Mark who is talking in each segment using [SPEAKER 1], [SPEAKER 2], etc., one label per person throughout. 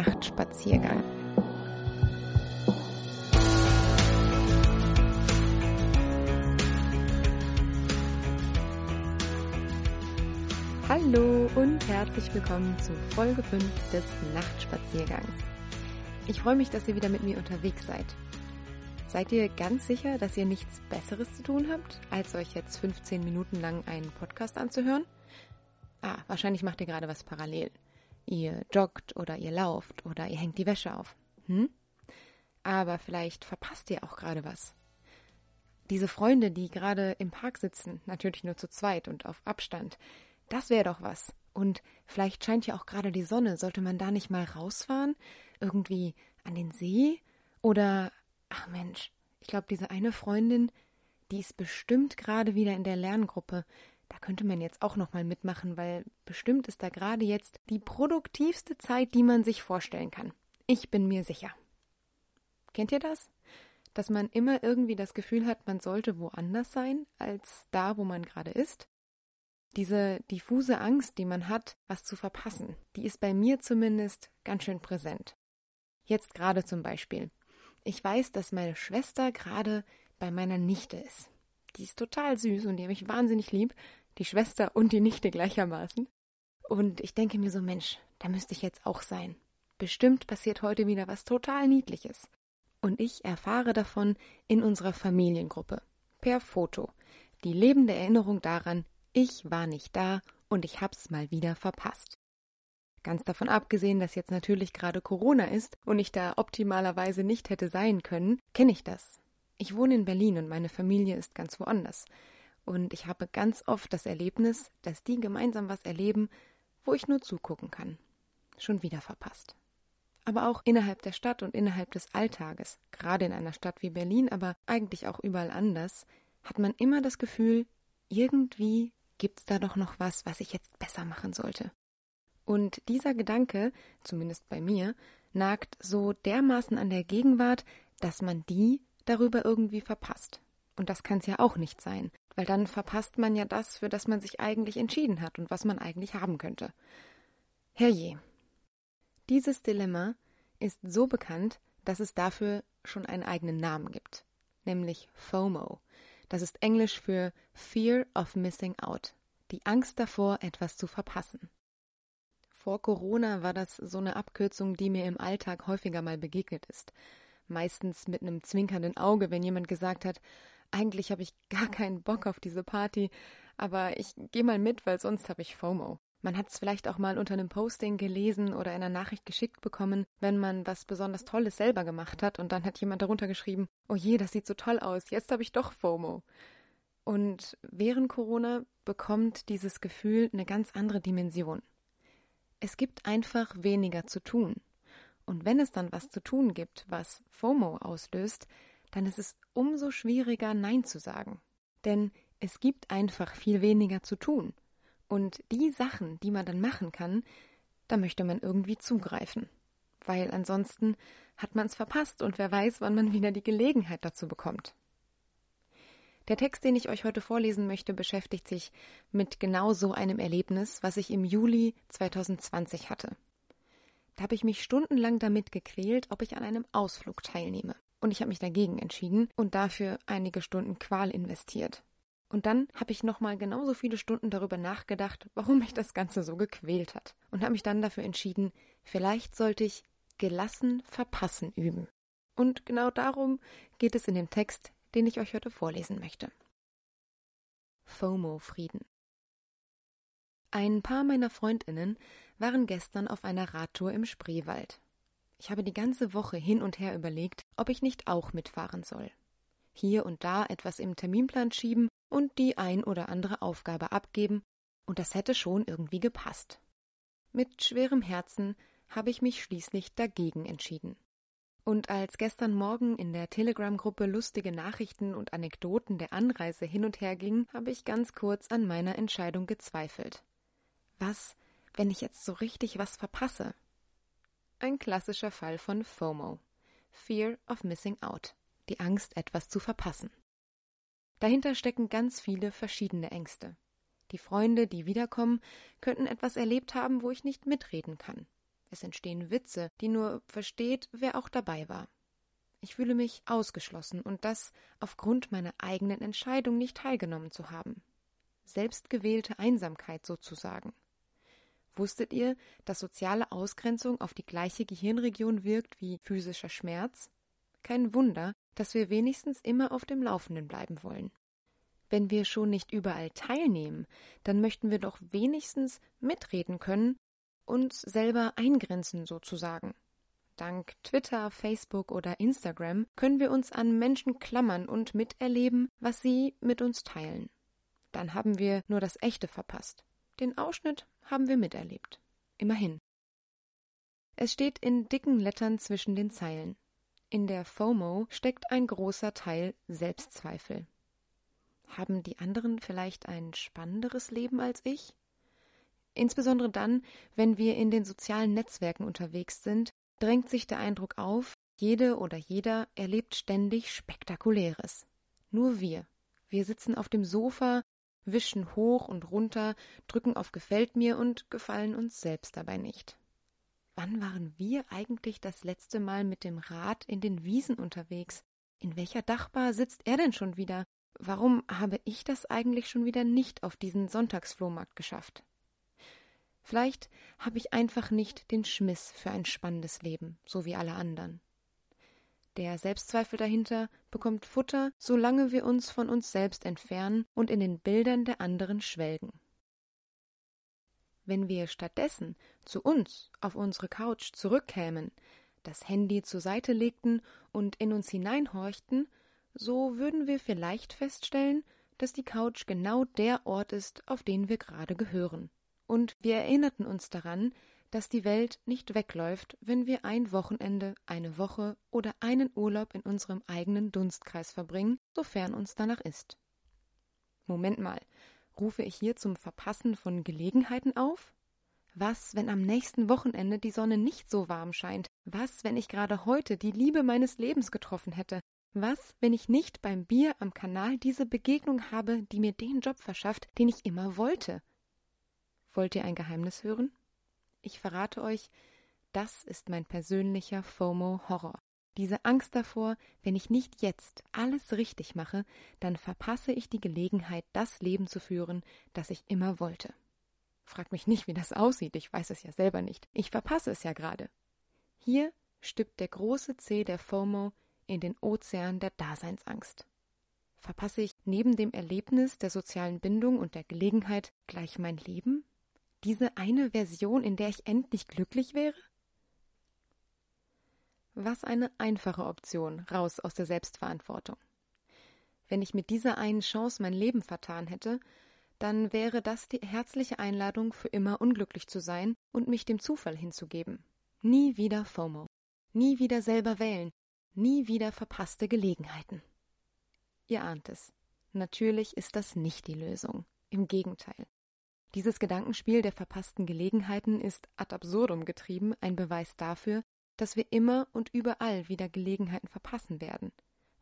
[SPEAKER 1] Nachtspaziergang. Hallo und herzlich willkommen zu Folge 5 des Nachtspaziergangs. Ich freue mich, dass ihr wieder mit mir unterwegs seid. Seid ihr ganz sicher, dass ihr nichts Besseres zu tun habt, als euch jetzt 15 Minuten lang einen Podcast anzuhören? Ah, wahrscheinlich macht ihr gerade was parallel. Ihr joggt oder ihr lauft oder ihr hängt die Wäsche auf. Hm? Aber vielleicht verpasst ihr auch gerade was. Diese Freunde, die gerade im Park sitzen, natürlich nur zu zweit und auf Abstand, das wäre doch was. Und vielleicht scheint ja auch gerade die Sonne. Sollte man da nicht mal rausfahren? Irgendwie an den See? Oder, ach Mensch, ich glaube, diese eine Freundin, die ist bestimmt gerade wieder in der Lerngruppe. Da könnte man jetzt auch noch mal mitmachen, weil bestimmt ist da gerade jetzt die produktivste Zeit, die man sich vorstellen kann. Ich bin mir sicher. Kennt ihr das? Dass man immer irgendwie das Gefühl hat, man sollte woanders sein als da, wo man gerade ist? Diese diffuse Angst, die man hat, was zu verpassen, die ist bei mir zumindest ganz schön präsent. Jetzt gerade zum Beispiel. Ich weiß, dass meine Schwester gerade bei meiner Nichte ist. Die ist total süß und die habe ich wahnsinnig lieb. Die Schwester und die Nichte gleichermaßen. Und ich denke mir so, Mensch, da müsste ich jetzt auch sein. Bestimmt passiert heute wieder was total Niedliches. Und ich erfahre davon in unserer Familiengruppe. Per Foto. Die lebende Erinnerung daran, ich war nicht da und ich hab's mal wieder verpasst. Ganz davon abgesehen, dass jetzt natürlich gerade Corona ist und ich da optimalerweise nicht hätte sein können, kenne ich das. Ich wohne in Berlin und meine Familie ist ganz woanders. Und ich habe ganz oft das Erlebnis, dass die gemeinsam was erleben, wo ich nur zugucken kann. Schon wieder verpasst. Aber auch innerhalb der Stadt und innerhalb des Alltages, gerade in einer Stadt wie Berlin, aber eigentlich auch überall anders, hat man immer das Gefühl, irgendwie gibt's da doch noch was, was ich jetzt besser machen sollte. Und dieser Gedanke, zumindest bei mir, nagt so dermaßen an der Gegenwart, dass man die darüber irgendwie verpasst. Und das kann's ja auch nicht sein, weil dann verpasst man ja das, für das man sich eigentlich entschieden hat und was man eigentlich haben könnte. Herrje. Dieses Dilemma ist so bekannt, dass es dafür schon einen eigenen Namen gibt, nämlich FOMO, das ist Englisch für Fear of Missing Out, die Angst davor, etwas zu verpassen. Vor Corona war das so eine Abkürzung, die mir im Alltag häufiger mal begegnet ist. Meistens mit einem zwinkernden Auge, wenn jemand gesagt hat, eigentlich habe ich gar keinen Bock auf diese Party, aber ich gehe mal mit, weil sonst habe ich FOMO. Man hat es vielleicht auch mal unter einem Posting gelesen oder einer Nachricht geschickt bekommen, wenn man was besonders Tolles selber gemacht hat und dann hat jemand darunter geschrieben, oh je, das sieht so toll aus, jetzt habe ich doch FOMO. Und während Corona bekommt dieses Gefühl eine ganz andere Dimension. Es gibt einfach weniger zu tun. Und wenn es dann was zu tun gibt, was FOMO auslöst, dann ist es umso schwieriger, Nein zu sagen. Denn es gibt einfach viel weniger zu tun. Und die Sachen, die man dann machen kann, da möchte man irgendwie zugreifen. Weil ansonsten hat man es verpasst und wer weiß, wann man wieder die Gelegenheit dazu bekommt. Der Text, den ich euch heute vorlesen möchte, beschäftigt sich mit genau so einem Erlebnis, was ich im Juli 2020 hatte. Da habe ich mich stundenlang damit gequält, ob ich an einem Ausflug teilnehme. Und ich habe mich dagegen entschieden und dafür einige Stunden Qual investiert. Und dann habe ich nochmal genauso viele Stunden darüber nachgedacht, warum mich das Ganze so gequält hat. Und habe mich dann dafür entschieden, vielleicht sollte ich gelassen verpassen üben. Und genau darum geht es in dem Text, den ich euch heute vorlesen möchte. FOMO-Frieden. Ein paar meiner Freundinnen waren gestern auf einer Radtour im Spreewald. Ich habe die ganze Woche hin und her überlegt, ob ich nicht auch mitfahren soll. Hier und da etwas im Terminplan schieben und die ein oder andere Aufgabe abgeben, und das hätte schon irgendwie gepasst. Mit schwerem Herzen habe ich mich schließlich dagegen entschieden. Und als gestern Morgen in der Telegram-Gruppe lustige Nachrichten und Anekdoten der Anreise hin und her gingen, habe ich ganz kurz an meiner Entscheidung gezweifelt. Was, wenn ich jetzt so richtig was verpasse? Ein klassischer Fall von FOMO. Fear of Missing Out. Die Angst, etwas zu verpassen. Dahinter stecken ganz viele verschiedene Ängste. Die Freunde, die wiederkommen, könnten etwas erlebt haben, wo ich nicht mitreden kann. Es entstehen Witze, die nur versteht, wer auch dabei war. Ich fühle mich ausgeschlossen und das aufgrund meiner eigenen Entscheidung nicht teilgenommen zu haben. Selbstgewählte Einsamkeit sozusagen. Wusstet ihr, dass soziale Ausgrenzung auf die gleiche Gehirnregion wirkt wie physischer Schmerz? Kein Wunder, dass wir wenigstens immer auf dem Laufenden bleiben wollen. Wenn wir schon nicht überall teilnehmen, dann möchten wir doch wenigstens mitreden können, uns selber eingrenzen sozusagen. Dank Twitter, Facebook oder Instagram können wir uns an Menschen klammern und miterleben, was sie mit uns teilen. Dann haben wir nur das Echte verpasst. Den Ausschnitt haben wir miterlebt. Immerhin. Es steht in dicken Lettern zwischen den Zeilen. In der FOMO steckt ein großer Teil Selbstzweifel. Haben die anderen vielleicht ein spannenderes Leben als ich? Insbesondere dann, wenn wir in den sozialen Netzwerken unterwegs sind, drängt sich der Eindruck auf, jede oder jeder erlebt ständig Spektakuläres. Nur wir. Wir sitzen auf dem Sofa, wischen hoch und runter, drücken auf Gefällt mir und gefallen uns selbst dabei nicht. Wann waren wir eigentlich das letzte Mal mit dem Rad in den Wiesen unterwegs? In welcher Dachbar sitzt er denn schon wieder? Warum habe ich das eigentlich schon wieder nicht auf diesen Sonntagsflohmarkt geschafft? Vielleicht habe ich einfach nicht den Schmiss für ein spannendes Leben, so wie alle anderen. Der Selbstzweifel dahinter bekommt Futter, solange wir uns von uns selbst entfernen und in den Bildern der anderen schwelgen. Wenn wir stattdessen zu uns auf unsere Couch zurückkämen, das Handy zur Seite legten und in uns hineinhorchten, so würden wir vielleicht feststellen, dass die Couch genau der Ort ist, auf den wir gerade gehören. Und wir erinnerten uns daran, dass die Welt nicht wegläuft, wenn wir ein Wochenende, eine Woche oder einen Urlaub in unserem eigenen Dunstkreis verbringen, sofern uns danach ist. Moment mal, rufe ich hier zum Verpassen von Gelegenheiten auf? Was, wenn am nächsten Wochenende die Sonne nicht so warm scheint? Was, wenn ich gerade heute die Liebe meines Lebens getroffen hätte? Was, wenn ich nicht beim Bier am Kanal diese Begegnung habe, die mir den Job verschafft, den ich immer wollte? Wollt ihr ein Geheimnis hören? Ich verrate euch, das ist mein persönlicher FOMO-Horror. Diese Angst davor, wenn ich nicht jetzt alles richtig mache, dann verpasse ich die Gelegenheit, das Leben zu führen, das ich immer wollte. Frag mich nicht, wie das aussieht, ich weiß es ja selber nicht. Ich verpasse es ja gerade. Hier stippt der große C der FOMO in den Ozean der Daseinsangst. Verpasse ich neben dem Erlebnis der sozialen Bindung und der Gelegenheit gleich mein Leben? Diese eine Version, in der ich endlich glücklich wäre? Was eine einfache Option, raus aus der Selbstverantwortung. Wenn ich mit dieser einen Chance mein Leben vertan hätte, dann wäre das die herzliche Einladung, für immer unglücklich zu sein und mich dem Zufall hinzugeben. Nie wieder FOMO. Nie wieder selber wählen. Nie wieder verpasste Gelegenheiten. Ihr ahnt es. Natürlich ist das nicht die Lösung. Im Gegenteil. Dieses Gedankenspiel der verpassten Gelegenheiten ist ad absurdum getrieben ein Beweis dafür, dass wir immer und überall wieder Gelegenheiten verpassen werden,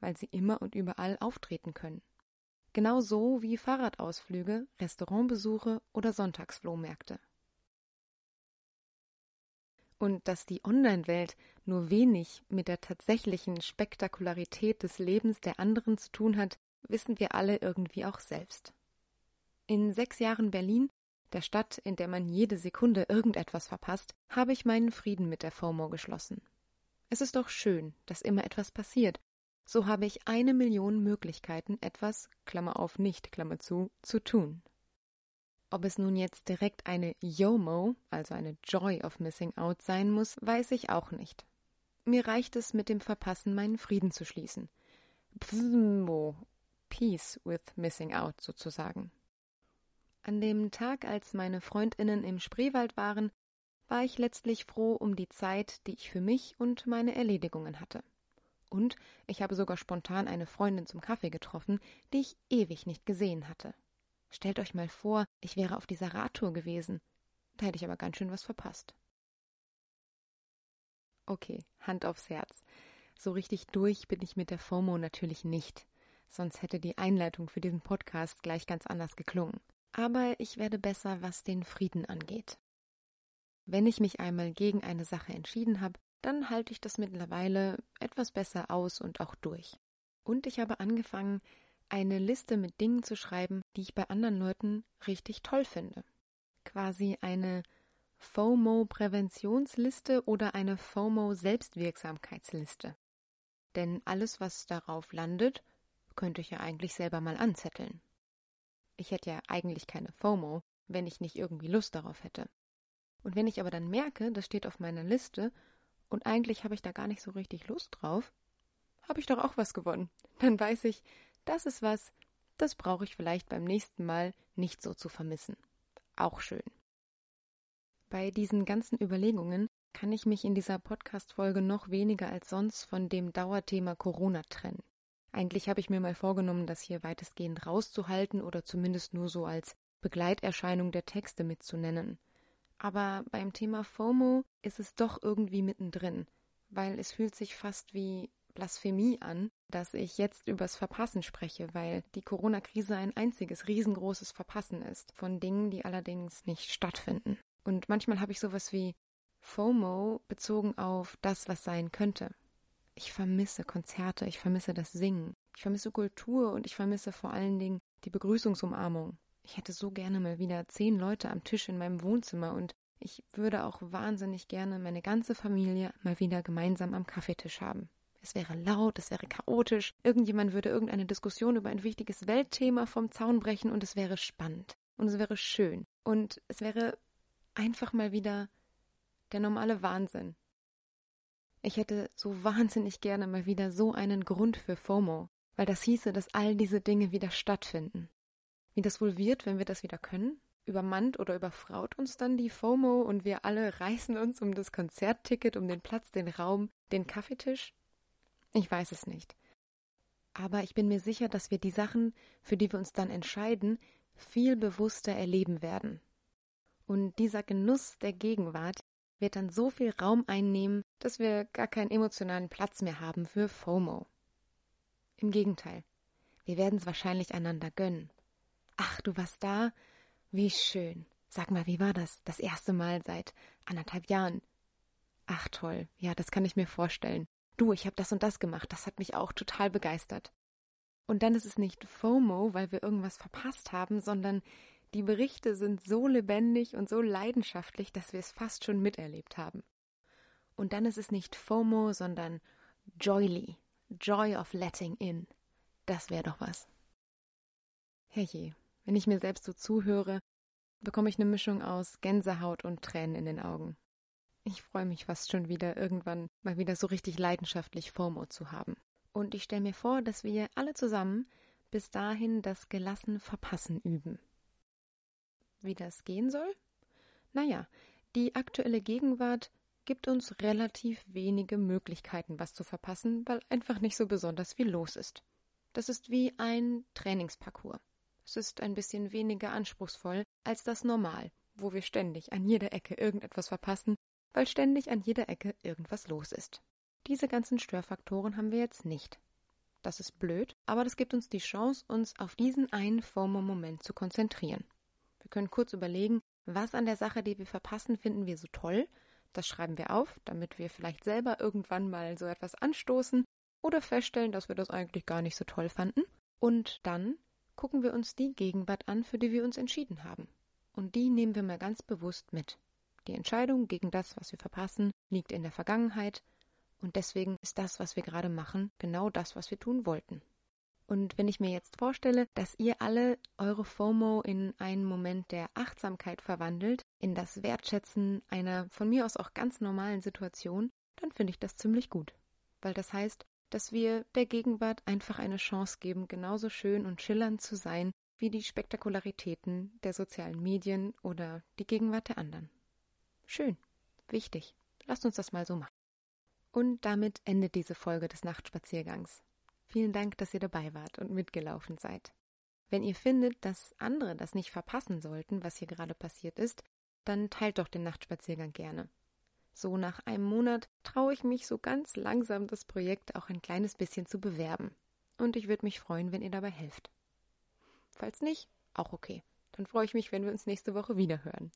[SPEAKER 1] weil sie immer und überall auftreten können. Genauso wie Fahrradausflüge, Restaurantbesuche oder Sonntagsflohmärkte. Und dass die Online-Welt nur wenig mit der tatsächlichen Spektakularität des Lebens der anderen zu tun hat, wissen wir alle irgendwie auch selbst. In sechs Jahren Berlin der Stadt, in der man jede Sekunde irgendetwas verpasst, habe ich meinen Frieden mit der FOMO geschlossen. Es ist doch schön, dass immer etwas passiert. So habe ich eine Million Möglichkeiten, etwas, Klammer auf nicht, Klammer zu, zu tun. Ob es nun jetzt direkt eine YOMO, also eine Joy of Missing Out sein muss, weiß ich auch nicht. Mir reicht es, mit dem Verpassen meinen Frieden zu schließen. Pfmo, Peace with Missing Out sozusagen. An dem Tag, als meine Freundinnen im Spreewald waren, war ich letztlich froh um die Zeit, die ich für mich und meine Erledigungen hatte. Und ich habe sogar spontan eine Freundin zum Kaffee getroffen, die ich ewig nicht gesehen hatte. Stellt euch mal vor, ich wäre auf dieser Radtour gewesen. Da hätte ich aber ganz schön was verpasst. Okay, Hand aufs Herz. So richtig durch bin ich mit der FOMO natürlich nicht. Sonst hätte die Einleitung für diesen Podcast gleich ganz anders geklungen aber ich werde besser, was den Frieden angeht. wenn ich mich einmal gegen eine Sache entschieden habe, dann halte ich das mittlerweile etwas besser aus und auch durch. Und ich habe angefangen, eine Liste mit Dingen zu schreiben, die ich bei anderen Leuten richtig toll finde. Quasi eine FOMO-Präventionsliste oder eine FOMO-Selbstwirksamkeitsliste. Denn alles, was darauf landet, könnte ich ja eigentlich selber mal anzetteln. Ich hätte ja eigentlich keine FOMO, wenn ich nicht irgendwie Lust darauf hätte. Und wenn ich aber dann merke, das steht auf meiner Liste und eigentlich habe ich da gar nicht so richtig Lust drauf, habe ich doch auch was gewonnen. Dann weiß ich, das ist was, das brauche ich vielleicht beim nächsten Mal nicht so zu vermissen. Auch schön. Bei diesen ganzen Überlegungen kann ich mich in dieser Podcast-Folge noch weniger als sonst von dem Dauerthema Corona trennen. Eigentlich habe ich mir mal vorgenommen, das hier weitestgehend rauszuhalten oder zumindest nur so als Begleiterscheinung der Texte mitzunennen. Aber beim Thema FOMO ist es doch irgendwie mittendrin, weil es fühlt sich fast wie Blasphemie an, dass ich jetzt übers Verpassen spreche, weil die Corona-Krise ein einziges riesengroßes Verpassen ist von Dingen, die allerdings nicht stattfinden. Und manchmal habe ich sowas wie FOMO bezogen auf das, was sein könnte. Ich vermisse Konzerte, ich vermisse das Singen, ich vermisse Kultur und ich vermisse vor allen Dingen die Begrüßungsumarmung. Ich hätte so gerne mal wieder zehn Leute am Tisch in meinem Wohnzimmer und ich würde auch wahnsinnig gerne meine ganze Familie mal wieder gemeinsam am Kaffeetisch haben. Es wäre laut, es wäre chaotisch, irgendjemand würde irgendeine Diskussion über ein wichtiges Weltthema vom Zaun brechen und es wäre spannend und es wäre schön und es wäre einfach mal wieder der normale Wahnsinn. Ich hätte so wahnsinnig gerne mal wieder so einen Grund für FOMO, weil das hieße, dass all diese Dinge wieder stattfinden. Wie das wohl wird, wenn wir das wieder können? Übermannt oder überfraut uns dann die FOMO und wir alle reißen uns um das Konzertticket, um den Platz, den Raum, den Kaffeetisch? Ich weiß es nicht. Aber ich bin mir sicher, dass wir die Sachen, für die wir uns dann entscheiden, viel bewusster erleben werden. Und dieser Genuss der Gegenwart wird dann so viel Raum einnehmen, dass wir gar keinen emotionalen Platz mehr haben für FOMO. Im Gegenteil, wir werden es wahrscheinlich einander gönnen. Ach, du warst da? Wie schön. Sag mal, wie war das? Das erste Mal seit anderthalb Jahren. Ach toll, ja, das kann ich mir vorstellen. Du, ich habe das und das gemacht, das hat mich auch total begeistert. Und dann ist es nicht FOMO, weil wir irgendwas verpasst haben, sondern die Berichte sind so lebendig und so leidenschaftlich, dass wir es fast schon miterlebt haben. Und dann ist es nicht FOMO, sondern Joyly, Joy of Letting In. Das wäre doch was. Herrje, wenn ich mir selbst so zuhöre, bekomme ich eine Mischung aus Gänsehaut und Tränen in den Augen. Ich freue mich fast schon wieder, irgendwann mal wieder so richtig leidenschaftlich FOMO zu haben. Und ich stelle mir vor, dass wir alle zusammen bis dahin das gelassen Verpassen üben. Wie das gehen soll? Naja, die aktuelle Gegenwart gibt uns relativ wenige Möglichkeiten, was zu verpassen, weil einfach nicht so besonders viel los ist. Das ist wie ein Trainingsparcours. Es ist ein bisschen weniger anspruchsvoll als das Normal, wo wir ständig an jeder Ecke irgendetwas verpassen, weil ständig an jeder Ecke irgendwas los ist. Diese ganzen Störfaktoren haben wir jetzt nicht. Das ist blöd, aber das gibt uns die Chance, uns auf diesen einen FOMO-Moment zu konzentrieren. Wir können kurz überlegen, was an der Sache, die wir verpassen, finden wir so toll. Das schreiben wir auf, damit wir vielleicht selber irgendwann mal so etwas anstoßen oder feststellen, dass wir das eigentlich gar nicht so toll fanden. Und dann gucken wir uns die Gegenwart an, für die wir uns entschieden haben. Und die nehmen wir mal ganz bewusst mit. Die Entscheidung gegen das, was wir verpassen, liegt in der Vergangenheit, und deswegen ist das, was wir gerade machen, genau das, was wir tun wollten. Und wenn ich mir jetzt vorstelle, dass ihr alle eure FOMO in einen Moment der Achtsamkeit verwandelt, in das Wertschätzen einer von mir aus auch ganz normalen Situation, dann finde ich das ziemlich gut. Weil das heißt, dass wir der Gegenwart einfach eine Chance geben, genauso schön und schillernd zu sein wie die Spektakularitäten der sozialen Medien oder die Gegenwart der anderen. Schön, wichtig. Lasst uns das mal so machen. Und damit endet diese Folge des Nachtspaziergangs. Vielen Dank, dass ihr dabei wart und mitgelaufen seid. Wenn ihr findet, dass andere das nicht verpassen sollten, was hier gerade passiert ist, dann teilt doch den Nachtspaziergang gerne. So nach einem Monat traue ich mich so ganz langsam, das Projekt auch ein kleines bisschen zu bewerben. Und ich würde mich freuen, wenn ihr dabei helft. Falls nicht, auch okay. Dann freue ich mich, wenn wir uns nächste Woche wieder hören.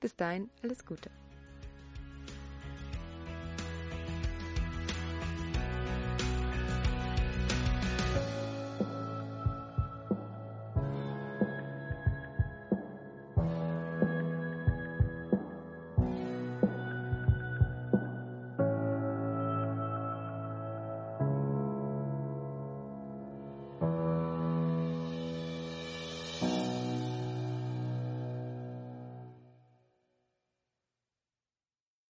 [SPEAKER 1] Bis dahin, alles Gute.